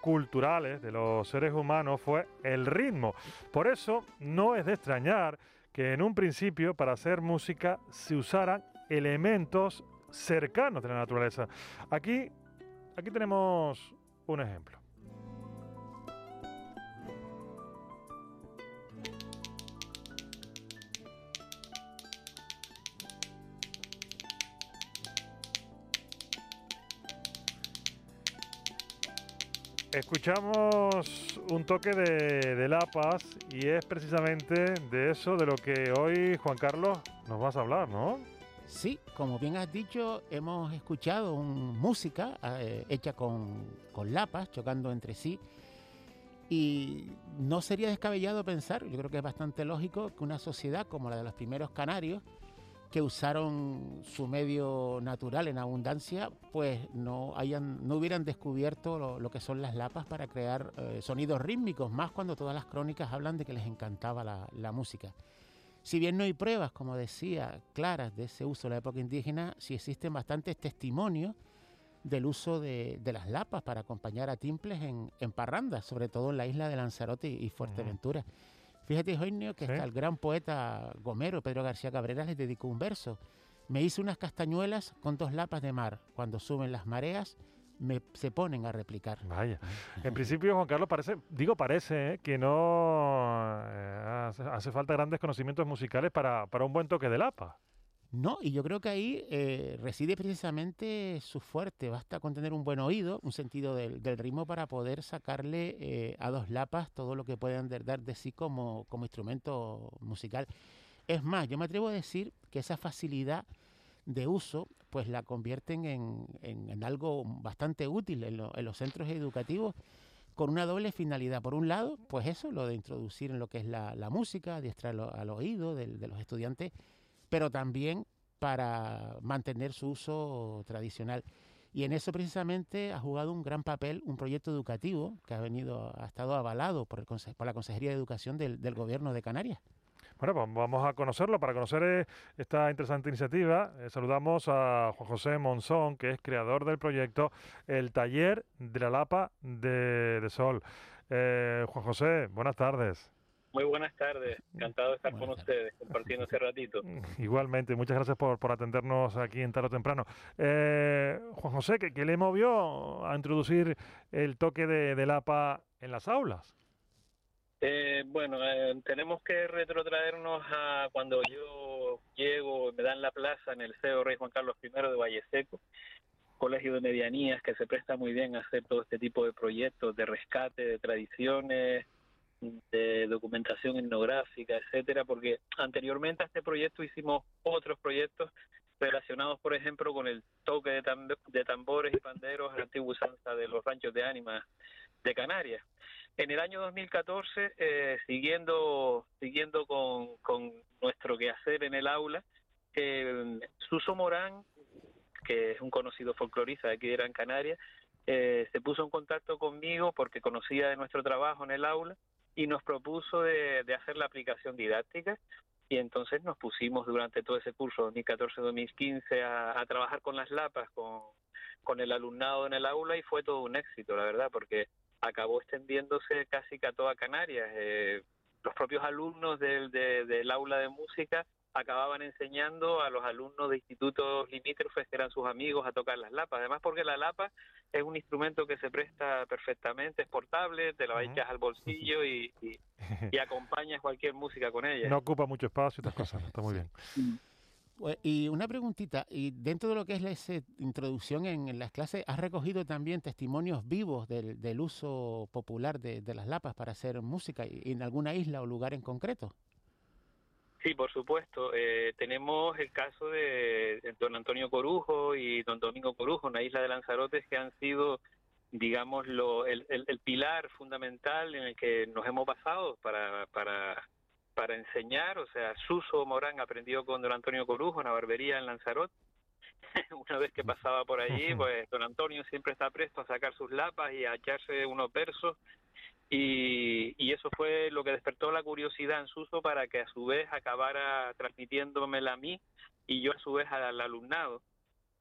Culturales de los seres humanos fue el ritmo. Por eso no es de extrañar que en un principio para hacer música se usaran elementos cercanos de la naturaleza. Aquí, aquí tenemos un ejemplo. Escuchamos un toque de, de La Paz y es precisamente de eso de lo que hoy, Juan Carlos, nos vas a hablar, ¿no? Sí, como bien has dicho, hemos escuchado música eh, hecha con, con lapas, chocando entre sí. Y no sería descabellado pensar, yo creo que es bastante lógico, que una sociedad como la de los primeros canarios, que usaron su medio natural en abundancia, pues no, hayan, no hubieran descubierto lo, que son las lapas para crear eh, sonidos rítmicos, más cuando todas las crónicas hablan de que les encantaba la, música. Si bien no hay pruebas, como decía, claras de ese uso en la época indígena, sí existen bastantes testimonios del uso de, las lapas para acompañar a timples en, parrandas, sobre todo en la isla de Lanzarote y Fuerteventura. Fíjate, Joinio, que el gran poeta gomero, Pedro García Cabrera, les dedicó un verso. Me hice unas castañuelas con dos lapas de mar. Cuando suben las mareas, me, se ponen a replicar. Vaya. En principio, Juan Carlos, parece, digo parece, ¿eh? que no eh, hace, falta grandes conocimientos musicales para, para un buen toque de lapa. No, y yo creo que ahí eh, reside precisamente su fuerte. Basta con tener un buen oído, un sentido del, ritmo para poder sacarle eh, a dos lapas todo lo que puedan dar de sí como, como instrumento musical. Es más, yo me atrevo a decir que esa facilidad de uso pues la convierten en, en, algo bastante útil en, los centros educativos con una doble finalidad. Por un lado, pues eso, lo de introducir en lo que es la, música, adiestrar al oído de los estudiantes pero también para mantener su uso tradicional. Y en eso precisamente ha jugado un gran papel un proyecto educativo que ha venido, ha estado avalado por, el, por la Consejería de Educación del, Gobierno de Canarias. Bueno, pues vamos a conocerlo. Para conocer eh, esta interesante iniciativa, eh, saludamos a Juan José Monzón, que es creador del proyecto El Taller de la Lapa de, Sol. Eh, Juan José, buenas tardes. Muy buenas tardes, encantado de estar con ustedes compartiendo este ratito. Igualmente, muchas gracias por, por atendernos aquí en Taro Temprano. Eh, Juan José, ¿qué, le movió a introducir el toque de, del APA en las aulas? Eh, bueno, eh, tenemos que retrotraernos a cuando yo llego, me dan la plaza en el CEO Rey Juan Carlos I de Valle Seco, colegio de medianías que se presta muy bien a hacer todo este tipo de proyectos de rescate de tradiciones, de documentación etnográfica, etcétera, porque anteriormente a este proyecto hicimos otros proyectos relacionados, por ejemplo, con el toque de, tambores y panderos a la antigua usanza de los ranchos de ánimas de Canarias. En el año 2014, eh, siguiendo siguiendo con, con, nuestro quehacer en el aula, eh, Suso Morán, que es un conocido folclorista de aquí de Gran Canaria, eh, se puso en contacto conmigo porque conocía de nuestro trabajo en el aula y nos propuso de, hacer la aplicación didáctica y entonces nos pusimos durante todo ese curso 2014-2015 a, trabajar con las lapas, con, el alumnado en el aula y fue todo un éxito, la verdad, porque acabó extendiéndose casi que a toda Canarias. Eh, los propios alumnos del, del aula de música acababan enseñando a los alumnos de institutos limítrofes que eran sus amigos a tocar las lapas. Además porque la lapa es un instrumento que se presta perfectamente, es portable, te la echas al bolsillo y, y, acompañas cualquier música con ella. No ocupa mucho espacio y estas cosas, está muy bien. Pues, y una preguntita, y dentro de lo que es la introducción en, las clases, ¿has recogido también testimonios vivos del, del uso popular de, de, las lapas para hacer música en alguna isla o lugar en concreto? Sí, por supuesto. Eh, tenemos el caso de don Antonio Corujo y don Domingo Corujo, una isla de Lanzarote que han sido, digamos, lo, el, el, pilar fundamental en el que nos hemos basado para, para, para enseñar. O sea, Suso Morán aprendió con don Antonio Corujo en la barbería en Lanzarote. Una vez que pasaba por allí, pues don Antonio siempre está presto a sacar sus lapas y a echarse unos versos y, y, eso fue lo que despertó la curiosidad en Suso para que a su vez acabara transmitiéndomela a mí y yo a su vez al alumnado.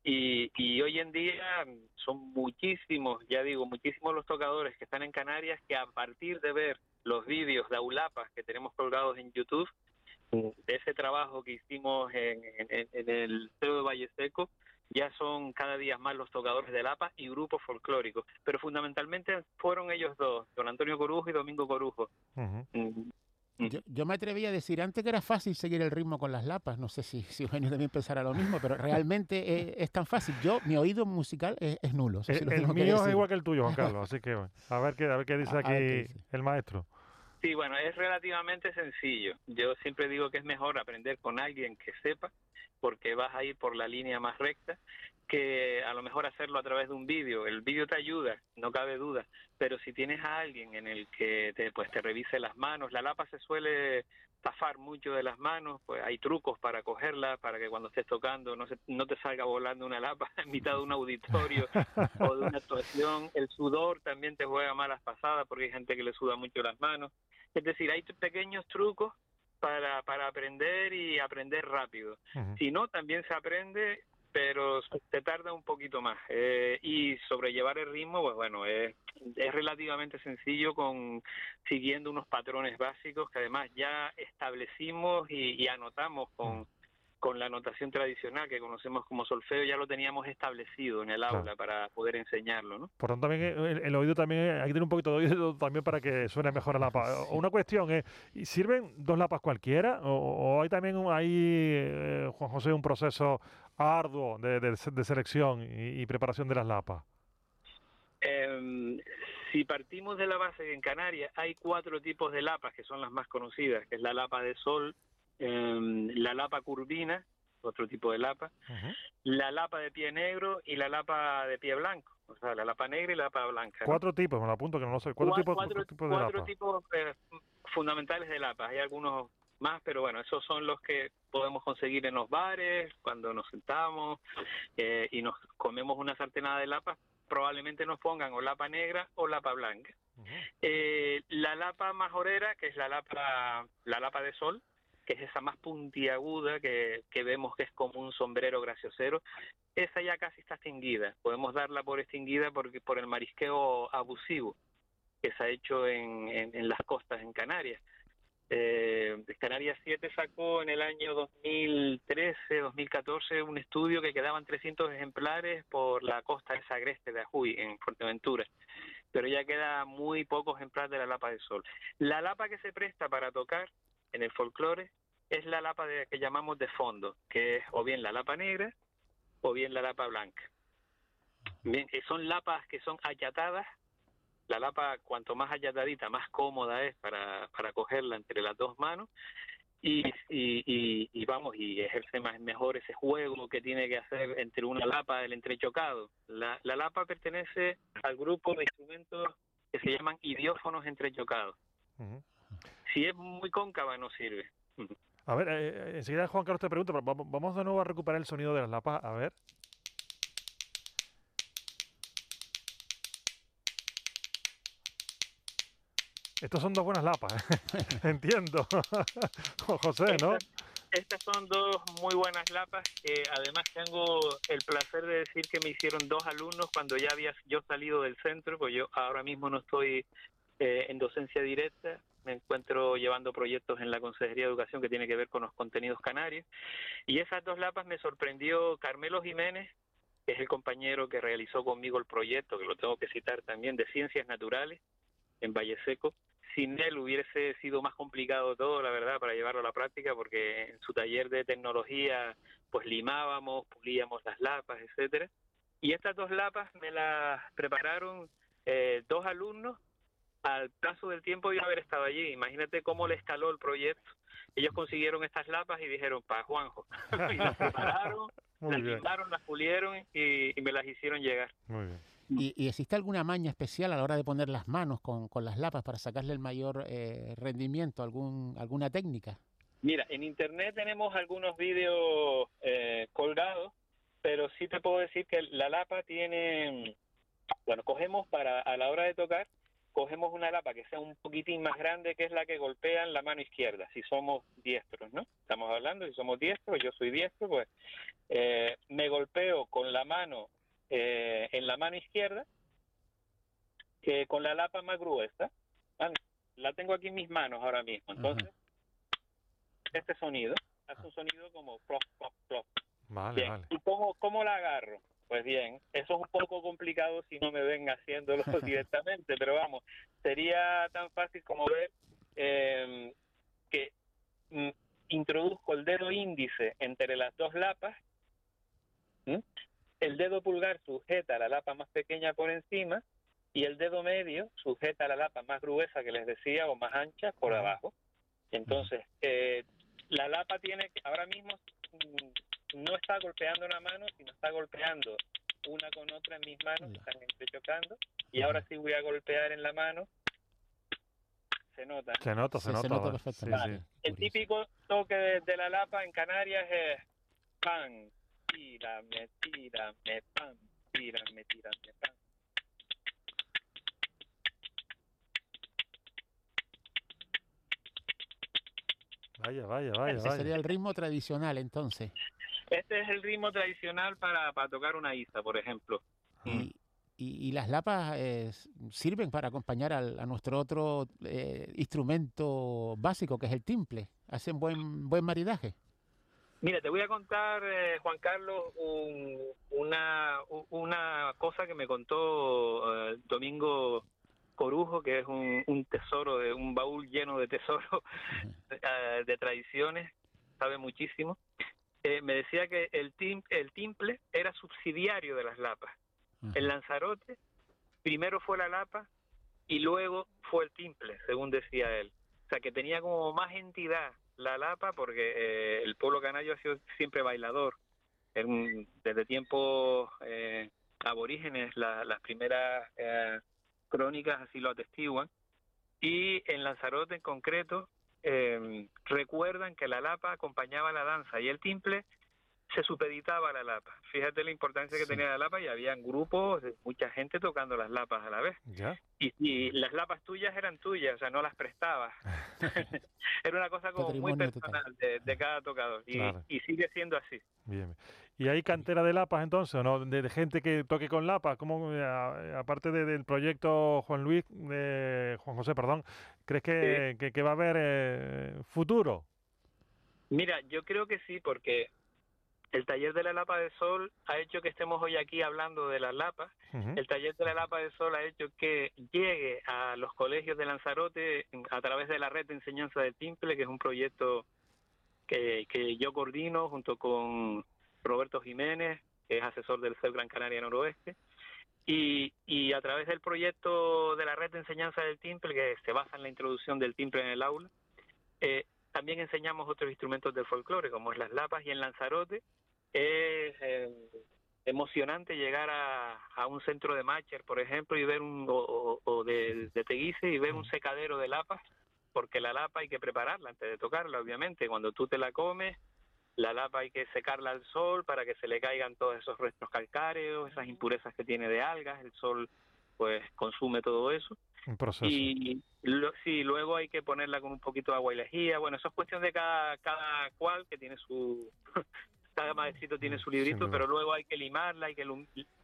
Y, y, hoy en día son muchísimos, ya digo, muchísimos los tocadores que están en Canarias que a partir de ver los vídeos de Aulapas que tenemos colgados en YouTube, de ese trabajo que hicimos en, en, en el Cerro de Valle Seco, ya son cada día más los tocadores de Lapa y grupos folclóricos, pero fundamentalmente fueron ellos dos, don Antonio Corujo y Domingo Corujo. Mm, mm. Yo, me atreví a decir antes que era fácil seguir el ritmo con las lapas, no sé si, si Eugenio también pensará lo mismo, pero realmente es, tan fácil. Yo, mi oído musical es, nulo. el, mío es igual que el tuyo, Juan Carlos, así que a ver qué, a ver qué dice aquí el maestro. Sí, bueno, es relativamente sencillo. Yo siempre digo que es mejor aprender con alguien que sepa porque vas a ir por la línea más recta que a lo mejor hacerlo a través de un vídeo. El vídeo te ayuda, no cabe duda, pero si tienes a alguien en el que te, pues, te revise las manos, la lapa se suele zafar mucho de las manos, pues hay trucos para cogerla, para que cuando estés tocando no, se, no te salga volando una lapa en mitad de un auditorio o de una actuación. El sudor también te juega malas pasadas porque hay gente que le suda mucho las manos. Es decir, hay pequeños trucos para, para aprender y aprender rápido. Si no, también se aprende, pero se tarda un poquito más. Eh, y sobrellevar el ritmo, pues bueno, es, es relativamente sencillo con siguiendo unos patrones básicos que además ya establecimos y, y anotamos con con la notación tradicional que conocemos como solfeo ya lo teníamos establecido en el aula para poder enseñarlo, ¿no? Por tanto, también el, oído también hay que tener un poquito de oído también para que suene mejor la lapa. Una cuestión es, ¿sirven dos lapas cualquiera o, hay también ahí, eh, Juan José, un proceso arduo de, selección y, preparación de las lapas? Em, si partimos de la base que en Canarias hay cuatro tipos de lapas que son las más conocidas, que es la lapa de sol, Em, la lapa curvina, otro tipo de lapa, la lapa de pie negro y la lapa de pie blanco. O sea, la lapa negra y la lapa blanca. Cuatro tipos, me lo apunto que no lo sé. Cuatro, tipos, cuatro, tipos, de cuatro tipos eh, fundamentales de lapas. Hay algunos más, pero bueno, esos son los que podemos conseguir en los bares, cuando nos sentamos eh, y nos comemos una sartenada de lapas, probablemente nos pongan o lapa negra o lapa blanca. eh, la lapa majorera, que es la lapa, la lapa de sol, que es esa más puntiaguda que, que vemos que es como un sombrero graciosero, esa ya casi está extinguida. Podemos darla por extinguida porque, por el marisqueo abusivo que se ha hecho en, en, las costas en Canarias. Eh, Canarias 7 sacó en el año 2013, 2014 un estudio que quedaban 300 ejemplares por la costa del Sagreste de Ajuy, en Fuerteventura, pero ya queda muy pocos ejemplares de la lapa de sol. La lapa que se presta para tocar en el folclore es la lapa de, que llamamos de fondo, que es o bien la lapa negra o bien la lapa blanca. Bien, son lapas que son achatadas. La lapa, cuanto más achatadita, más cómoda es para, para cogerla entre las dos manos. Y, vamos, y ejerce más mejor ese juego que tiene que hacer entre una lapa el entrechocado. La, la lapa pertenece al grupo de instrumentos que se llaman idiófonos entrechocados. Si es muy cóncava, no sirve. A ver, eh, eh, enseguida Juan Carlos te pregunta, pero vamos de nuevo a recuperar el sonido de las lapas. A ver. Estos son dos buenas lapas, ¿eh? entiendo. José, ¿no? Estas, son dos muy buenas lapas que además tengo el placer de decir que me hicieron dos alumnos cuando ya había yo salido del centro, pues yo ahora mismo no estoy en docencia directa, me encuentro llevando proyectos en la Consejería de Educación que tiene que ver con los contenidos canarios. Y esas dos lapas me sorprendió Carmelo Jiménez, que es el compañero que realizó conmigo el proyecto, que lo tengo que citar también, de Ciencias Naturales en Valle Seco. Sin él hubiese sido más complicado todo, la verdad, para llevarlo a la práctica, porque en su taller de tecnología, pues limábamos, pulíamos las lapas, etcétera. Y estas dos lapas me las prepararon eh, dos alumnos al paso del tiempo de haber estado allí. Imagínate cómo le escaló el proyecto. Ellos consiguieron estas lapas y dijeron, para Juanjo. y las prepararon, las pintaron, las pulieron y, me las hicieron llegar. Muy bien. ¿Y, existe alguna maña especial a la hora de poner las manos con, con las lapas para sacarle el mayor eh, rendimiento? ¿Algún, ¿Alguna técnica? Mira, en internet tenemos algunos vídeos eh, colgados, pero sí te puedo decir que la lapa tiene, bueno, cogemos para a la hora de tocar, cogemos una lapa que sea un poquitín más grande, que es la que golpea en la mano izquierda, si somos diestros, ¿no? Estamos hablando, si somos diestros, yo soy diestro, pues eh, me golpeo con la mano eh, en la mano izquierda, que con la lapa más gruesa. La tengo aquí en mis manos ahora mismo. Entonces, este sonido hace un sonido como plop, plop, plop. Vale, vale. ¿Y cómo, cómo la agarro? Pues bien, eso es un poco complicado si no me ven haciéndolo directamente, pero vamos, sería tan fácil como ver eh, que mm, introduzco el dedo índice entre las dos lapas, el dedo pulgar sujeta la lapa más pequeña por encima y el dedo medio sujeta la lapa más gruesa que les decía o más ancha por abajo. Entonces, eh, la lapa tiene, ahora mismo mm, no está golpeando una mano, sino está golpeando una con otra en mis manos, están entrechocando, y ahora sí voy a golpear en la mano. Se nota. Se nota, se, nota. El típico toque de, la lapa en Canarias es pan, tírame, tírame, pan, tírame, tírame, pan. Vaya, vaya, vaya. Ese sería el ritmo tradicional entonces. Este es el ritmo tradicional para, para tocar una isa, por ejemplo. Y, y, las lapas eh, sirven para acompañar al, a nuestro otro eh, instrumento básico, que es el timple. ¿Hacen buen, buen maridaje? Mira, te voy a contar, eh, Juan Carlos, una, una cosa que me contó Domingo Corujo, que es un, un, tesoro, de un baúl lleno de tesoros de tradiciones, sabe muchísimo. Eh, me decía que el, tim, el timple era subsidiario de las lapas. El Lanzarote primero fue la lapa y luego fue el timple, según decía él. O sea, que tenía como más entidad la lapa porque eh, el pueblo canario ha sido siempre bailador. desde tiempos eh, aborígenes, las primeras crónicas así lo atestiguan. Y en Lanzarote en concreto eh, recuerdan que la lapa acompañaba la danza y el timple se supeditaba a la lapa. Fíjate la importancia que tenía la lapa y habían grupos, mucha gente tocando las lapas a la vez. Y, las lapas tuyas eran tuyas, o sea, no las prestabas. Era una cosa como muy personal de, cada tocador y, sigue siendo así. Bien. ¿Y hay cantera de lapas entonces, o no? De, gente que toque con lapas, como aparte del proyecto Juan Luis, Juan José, perdón, ¿crees que, que, va a haber eh, futuro? Mira, yo creo que sí, porque el taller de la lapa de sol ha hecho que estemos hoy aquí hablando de las lapas. El taller de la lapa de sol ha hecho que llegue a los colegios de Lanzarote a través de la red de enseñanza del timple, que es un proyecto que, que yo coordino junto con Roberto Jiménez, que es asesor del CEP Gran Canaria Noroeste. Y, a través del proyecto de la red de enseñanza del timple, que se basa en la introducción del timple en el aula, eh, también enseñamos otros instrumentos del folclore, como es las lapas y en Lanzarote. Es eh, emocionante llegar a, un centro de Macher, por ejemplo, y ver un, o, de, de Teguise y ver un secadero de lapas, porque la lapa hay que prepararla antes de tocarla, obviamente. Cuando tú te la comes, la lapa hay que secarla al sol para que se le caigan todos esos restos calcáreos, esas impurezas que tiene de algas, el sol pues consume todo eso. Un proceso. Y sí, luego hay que ponerla con un poquito de agua y lejía. Bueno, eso es cuestión de cada, cada cual que tiene su... cada maecito tiene su librito, pero luego hay que limarla, hay que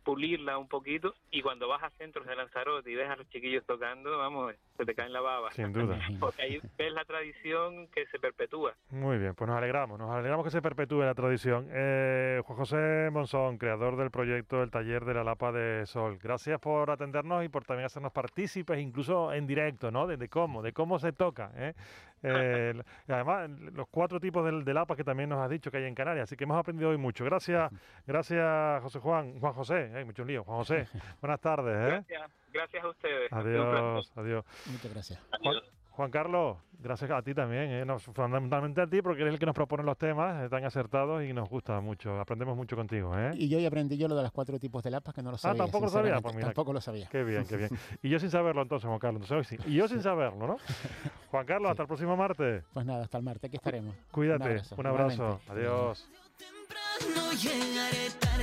pulirla un poquito y cuando vas a centros de Lanzarote y ves a los chiquillos tocando, vamos, se te cae en la baba. Sin duda. Porque ahí ves la tradición que se perpetúa. Muy bien, pues nos alegramos, nos alegramos que se perpetúe la tradición. Eh, Juan José Monzón, creador del proyecto El Taller de la Lapa de Sol, gracias por atendernos y por también hacernos partícipes, incluso en directo, ¿no? De, de cómo, de cómo se toca. ¿eh? Eh, además, los cuatro tipos de, de lapas que también nos has dicho que hay en Canarias, así que hemos aprendido hoy mucho. Gracias, gracias José Juan, Juan José, hay mucho lío, Juan José. Buenas tardes. ¿eh? Gracias, gracias a ustedes. Un. Adiós, adiós. Muchas gracias. Juan, Carlos, gracias a ti también, ¿eh? Fundamentalmente a ti porque eres el que nos propone los temas eh, tan acertados y nos gusta mucho, aprendemos mucho contigo. ¿eh? Y yo ya aprendí yo lo de los cuatro tipos de lapas que no lo sabía. Ah, tampoco lo sabía, pues mira. Tampoco lo sabía. Qué bien, qué bien. Y yo sin saberlo entonces, Juan Carlos, entonces hoy sí. Y yo sin saberlo, ¿no? Juan Carlos, Sí. hasta el próximo martes. Pues nada, hasta el martes, aquí estaremos. Cuídate, abrazo, un abrazo. Adiós. temprano llegaré tarde o temprano.